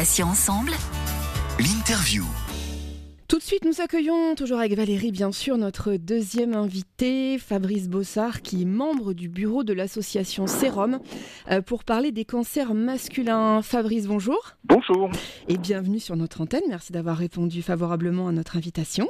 Ensemble. L'interview. Tout de suite, nous accueillons toujours avec Valérie, bien sûr, notre deuxième invité, Fabrice Bossard, qui est membre du bureau de l'association Sérum, euh, pour parler des cancers masculins. Fabrice, bonjour. Bonjour. Et bienvenue sur notre antenne. Merci d'avoir répondu favorablement à notre invitation.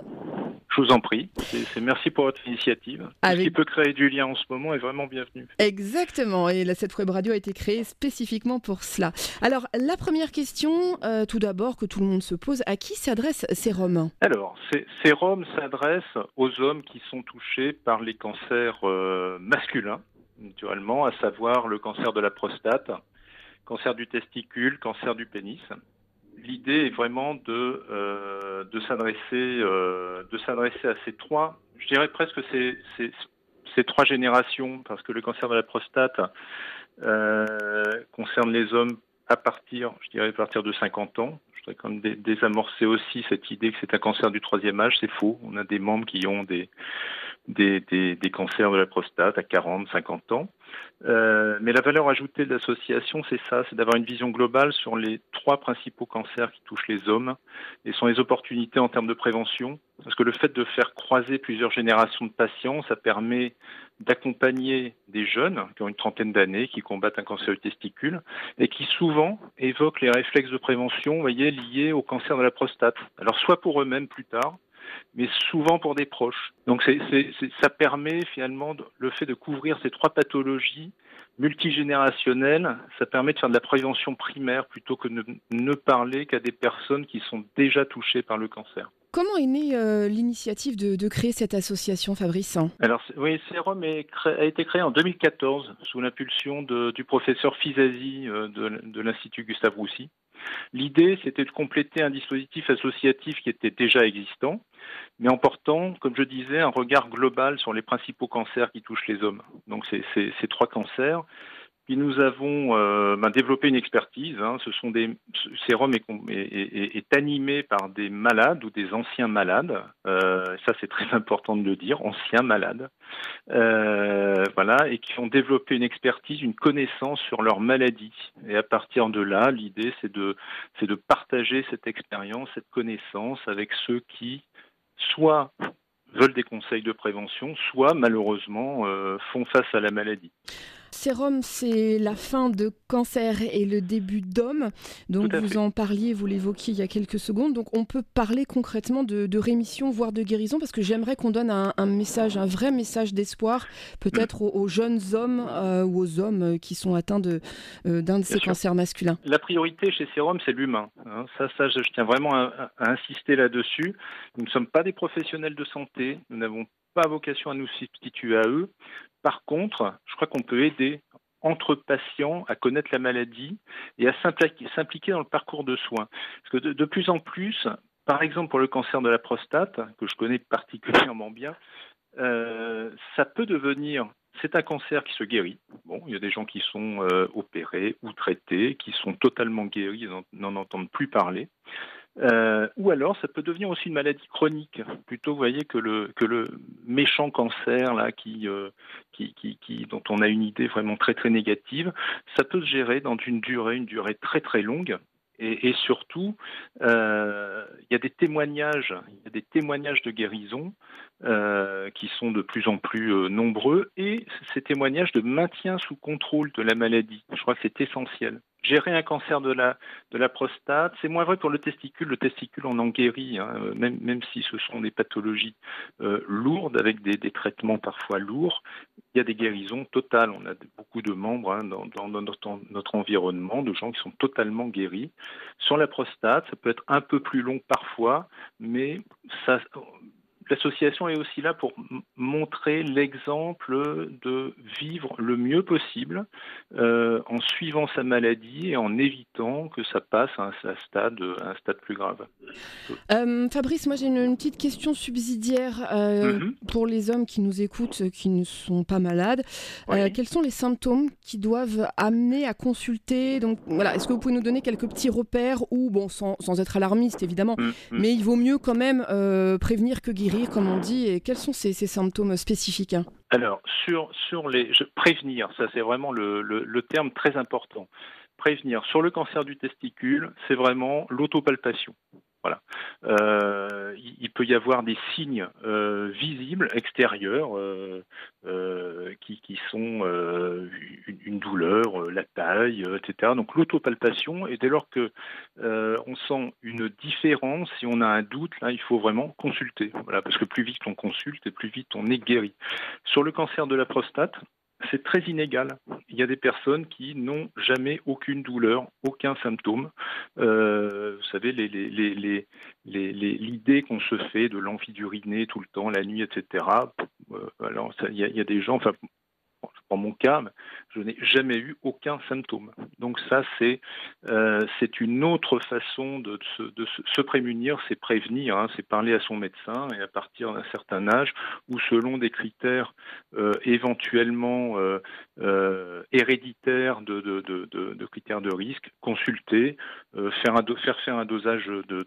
Je vous en prie. C'est merci pour votre initiative. Ce qui peut créer du lien en ce moment est vraiment bienvenu. Exactement. Et la, cette web radio a été créée spécifiquement pour cela. Alors, la première question, euh, tout d'abord, que tout le monde se pose, à qui s'adresse Sérum Alors, Sérum s'adresse aux hommes qui sont touchés par les cancers euh, masculins, naturellement, à savoir le cancer de la prostate, cancer du testicule, cancer du pénis l'idée est vraiment de, euh, de s'adresser euh, de s'adresser à ces trois, je dirais presque ces, ces, ces, trois générations, parce que le cancer de la prostate euh, concerne les hommes à partir, je dirais à partir de 50 ans. Je voudrais quand même désamorcer aussi cette idée que c'est un cancer du troisième âge, c'est faux. On a des membres qui ont des des, des, des, cancers de la prostate à 40, 50 ans. Euh, mais la valeur ajoutée de l'association, c'est ça, c'est d'avoir une vision globale sur les trois principaux cancers qui touchent les hommes et sont les opportunités en termes de prévention. Parce que le fait de faire croiser plusieurs générations de patients, ça permet d'accompagner des jeunes qui ont une trentaine d'années, qui combattent un cancer du testicule et qui souvent évoquent les réflexes de prévention, vous voyez, liés au cancer de la prostate. Alors soit pour eux-mêmes plus tard, mais souvent pour des proches. Donc c'est, c'est, ça permet finalement le fait de couvrir ces trois pathologies multigénérationnelles, ça permet de faire de la prévention primaire plutôt que de ne parler qu'à des personnes qui sont déjà touchées par le cancer. Comment est née euh, l'initiative de, de, créer cette association, Fabrice Alors oui, Sérum a été créé en 2014 sous l'impulsion du professeur Fizazi euh, de, de l'Institut Gustave Roussy. L'idée, c'était de compléter un dispositif associatif qui était déjà existant, mais en portant, comme je disais, un regard global sur les principaux cancers qui touchent les hommes. Donc, ces trois cancers nous avons euh, ben, développé une expertise. Hein. Ce sont des sérum est, animé par des malades ou des anciens malades. Euh, ça c'est très important de le dire, anciens malades. Euh, voilà, et qui ont développé une expertise, une connaissance sur leur maladie. Et à partir de là, l'idée c'est de c'est de partager cette expérience, cette connaissance avec ceux qui soit veulent des conseils de prévention, soit malheureusement font face à la maladie. Sérum, c'est la fin de cancer et le début d'homme. Donc vous en parliez, vous l'évoquiez il y a quelques secondes. Donc on peut parler concrètement de, rémission, voire de guérison, parce que j'aimerais qu'on donne un, message, un vrai message d'espoir, peut-être aux, jeunes hommes euh, ou aux hommes qui sont atteints de, euh, d'un de ces cancers masculins. La priorité chez Sérum, c'est l'humain. Hein. Ça, ça, je tiens vraiment à, à insister là-dessus. Nous ne sommes pas des professionnels de santé. Nous n'avons pas vocation à nous substituer à eux. Par contre, je crois qu'on peut aider entre patients à connaître la maladie et à s'impliquer dans le parcours de soins. Parce que de, plus en plus, par exemple pour le cancer de la prostate, que je connais particulièrement bien, euh, ça peut devenir, c'est un cancer qui se guérit. Bon, il y a des gens qui sont euh, opérés ou traités, qui sont totalement guéris, n'en entendent plus parler. Euh, ou alors, ça peut devenir aussi une maladie chronique, plutôt, vous voyez, que le, méchant cancer là, qui, euh, qui, dont on a une idée vraiment très très négative. Ça peut se gérer dans une durée, une durée très très longue. Et, et surtout, euh, il y a des témoignages, il y a des témoignages de guérison euh, qui sont de plus en plus euh, nombreux, et ces témoignages de maintien sous contrôle de la maladie. Je crois que c'est essentiel gérer un cancer de la, de la prostate. C'est moins vrai pour le testicule. Le testicule, on en guérit, hein, même, même si ce sont des pathologies euh, lourdes, avec des, des, traitements parfois lourds. Il y a des guérisons totales. On a beaucoup de membres hein, dans, dans, notre, notre, environnement, de gens qui sont totalement guéris. Sur la prostate, ça peut être un peu plus long parfois, mais ça, L'association est aussi là pour montrer l'exemple de vivre le mieux possible euh, en suivant sa maladie et en évitant que ça passe à un, stade, un stade plus grave. Euh, Fabrice, moi j'ai une, petite question subsidiaire euh, mm-hmm. pour les hommes qui nous écoutent, qui ne sont pas malades. Oui. quels sont les symptômes qui doivent amener à consulter? Donc voilà, est-ce que vous pouvez nous donner quelques petits repères ou bon, sans, sans être alarmiste évidemment, mm-hmm. mais il vaut mieux quand même prévenir que guérir? Comme on dit, et quels sont ces, symptômes spécifiques hein Alors, sur, sur les. Prévenir, ça c'est vraiment le, terme très important. prévenir. Sur le cancer du testicule, c'est vraiment l'autopalpation. Voilà. Euh, il, peut y avoir des signes euh, visibles extérieurs euh, qui, sont une, douleur, la taille, etc. Donc l'autopalpation et dès lors que on sent une différence, si on a un doute, là il faut vraiment consulter. Voilà, parce que plus vite on consulte et plus vite on est guéri. Sur le cancer de la prostate, c'est très inégal. Il y a des personnes qui n'ont jamais aucune douleur, aucun symptôme. Euh, vous savez, l'idée les, qu'on se fait de l'envie d'uriner tout le temps, la nuit, etc. Euh, alors, il y, a des gens, dans mon cas, je n'ai jamais eu aucun symptôme. Donc ça, c'est euh, une autre façon de, se, prémunir, c'est prévenir, hein, c'est parler à son médecin et à partir d'un certain âge ou selon des critères euh, éventuellement euh, héréditaires de, de, critères de risque, consulter, faire, un, faire faire un dosage de,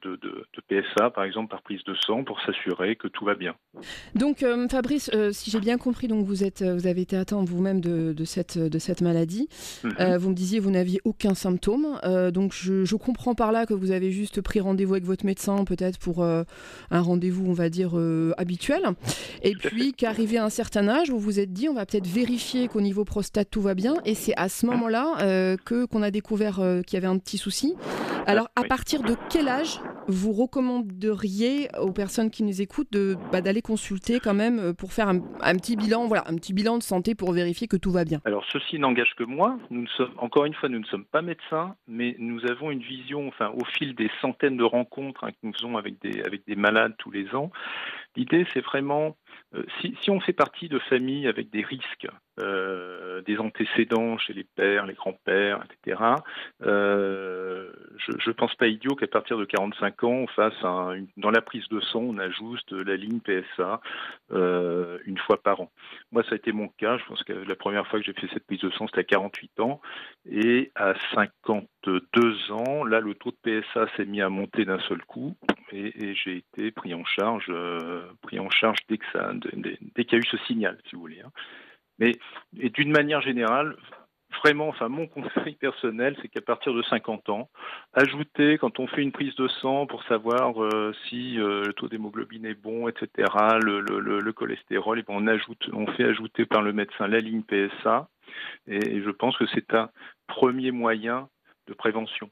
PSA, par exemple, par prise de sang pour s'assurer que tout va bien. Donc Fabrice, si j'ai bien compris, donc vous, êtes, vous avez été atteint vous-même de, cette, de cette maladie. Mhm. Euh, vous me disiez vous n'aviez aucun symptôme. Euh, donc je, comprends par là que vous avez juste pris rendez-vous avec votre médecin, peut-être pour euh, un rendez-vous, on va dire, habituel. Et puis qu'arrivé à un certain âge, vous vous êtes dit on va peut-être vérifier qu'au niveau prostate tout va bien. Et c'est à ce moment-là que qu'on a découvert qu'il y avait un petit souci. Alors à partir de quel âge vous recommanderiez aux personnes qui nous écoutent de bah, d'aller consulter quand même pour faire un, un petit bilan, voilà, un petit bilan de santé pour vérifier que tout va bien? Alors ceci n'engage que moi. Nous sommes, encore une fois, nous ne sommes pas médecins, mais nous avons une vision, enfin, au fil des centaines de rencontres hein, que nous faisons avec des, avec des malades tous les ans. L'idée, c'est vraiment, euh, si, si, on fait partie de familles avec des risques, euh, des antécédents chez les pères, les grands-pères, etc., euh, je ne pense pas idiot qu'à partir de 45 ans, on fasse un, dans la prise de sang, on ajuste la ligne PSA une fois par an. Moi, ça a été mon cas. Je pense que la première fois que j'ai fait cette prise de sang, c'était à 48 ans. Et à 52 ans, là, le taux de PSA s'est mis à monter d'un seul coup. Et, j'ai été pris en charge, euh, pris en charge dès que ça, dès, qu'il y a eu ce signal, si vous voulez. Hein. Mais d'une manière générale, vraiment, enfin mon conseil personnel, c'est qu'à partir de 50 ans, ajouter quand on fait une prise de sang pour savoir euh, si euh, le taux d'hémoglobine est bon, etc., le, le, le, cholestérol, et on ajoute, on fait ajouter par le médecin la ligne PSA, et je pense que c'est un premier moyen de prévention.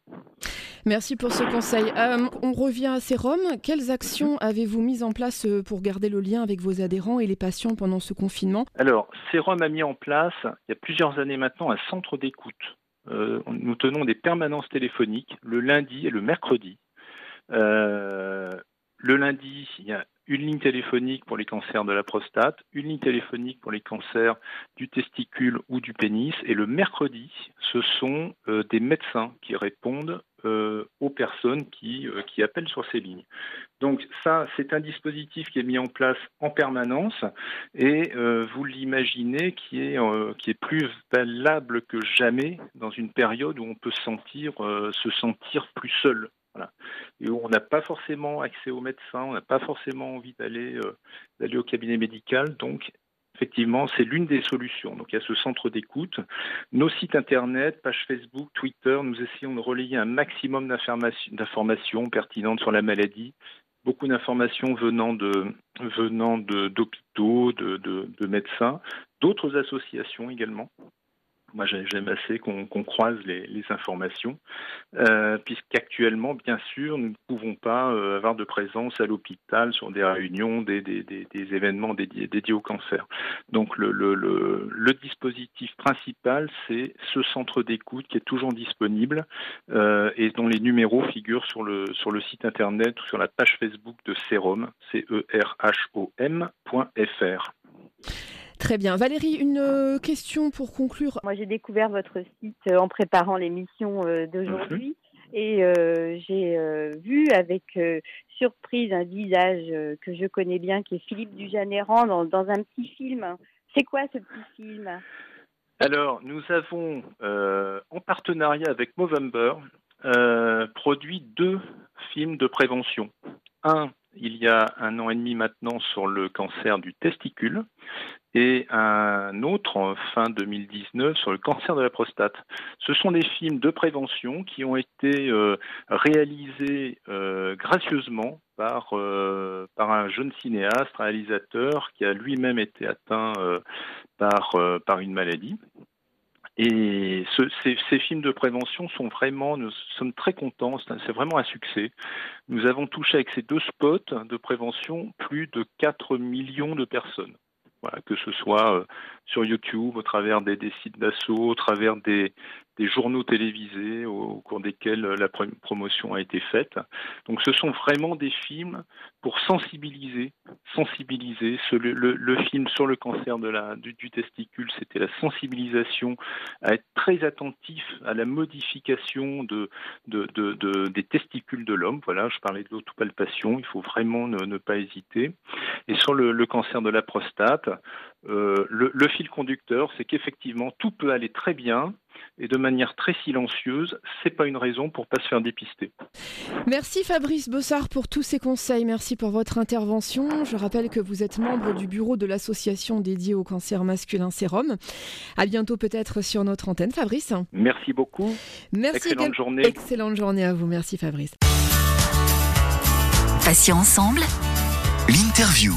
Merci pour ce conseil. Euh, on revient à Sérum. Quelles actions avez-vous mises en place euh, pour garder le lien avec vos adhérents et les patients pendant ce confinement? Alors, Sérum a mis en place, il y a plusieurs années maintenant, un centre d'écoute. Euh, nous tenons des permanences téléphoniques le lundi et le mercredi. le lundi, il y a une ligne téléphonique pour les cancers de la prostate, une ligne téléphonique pour les cancers du testicule ou du pénis, et le mercredi, ce sont euh, des médecins qui répondent euh, aux personnes qui, euh, qui appellent sur ces lignes. Donc ça, c'est un dispositif qui est mis en place en permanence et vous l'imaginez qui est, plus valable que jamais dans une période où on peut se sentir plus seul et où on n'a pas forcément accès aux médecins, on n'a pas forcément envie d'aller euh, d'aller au cabinet médical. Donc, effectivement, c'est l'une des solutions. Donc, il y a ce centre d'écoute. Nos sites internet, page Facebook, Twitter, nous essayons de relayer un maximum d'informations pertinentes sur la maladie. Beaucoup d'informations venant d'hôpitaux, de médecins, d'autres associations également. Moi, j'aime assez qu'on croise les, informations, euh, puisqu'actuellement, bien sûr, nous ne pouvons pas euh, avoir de présence à l'hôpital sur des réunions, des, événements dédiés, au cancer. Donc, le, dispositif principal, c'est ce centre d'écoute qui est toujours disponible euh, et dont les numéros figurent sur le, sur le site internet ou sur la page Facebook de Serom, C-E-R-H-O-M.fr. Très bien. Valérie, une euh, question pour conclure. Moi, j'ai découvert votre site euh, en préparant l'émission euh, d'aujourd'hui. Mhm. Et j'ai vu avec surprise un visage que je connais bien, qui est Philippe Dujanéran, dans, dans un petit film. C'est quoi ce petit film? Alors, nous avons, en partenariat avec Movember, produit deux films de prévention. Un il y a un an et demi maintenant sur le cancer du testicule et un autre fin 2019 sur le cancer de la prostate. Ce sont des films de prévention qui ont été euh, réalisés euh, gracieusement par, euh, par un jeune cinéaste, réalisateur qui a lui-même été atteint par, par une maladie. Et ces, ces, films de prévention sont vraiment, nous sommes très contents, c'est vraiment un succès. Nous avons touché avec ces deux spots de prévention plus de 4 millions de personnes. Voilà, que ce soit euh, sur YouTube, au travers des, des sites d'assaut, au travers des, des journaux télévisés au, cours desquels la promotion a été faite. Donc ce sont vraiment des films pour sensibiliser, sensibiliser. le, film sur le cancer du, testicule, c'était la sensibilisation à être très attentif à la modification de, de, des testicules de l'homme. Voilà, je parlais de l'autopalpation, il faut vraiment ne, pas hésiter. Et sur le, cancer de la prostate, euh, le fil conducteur, c'est qu'effectivement, tout peut aller très bien et de manière très silencieuse, c'est pas une raison pour pas se faire dépister. Merci Fabrice Bossard pour tous ces conseils, merci pour votre intervention. Je rappelle que vous êtes membre du bureau de l'association dédiée au cancer masculin Sérum. À bientôt peut-être sur notre antenne Fabrice. Merci beaucoup. Merci Excellente journée. Excellente journée à vous. Merci Fabrice. Patients ensemble. L'interview.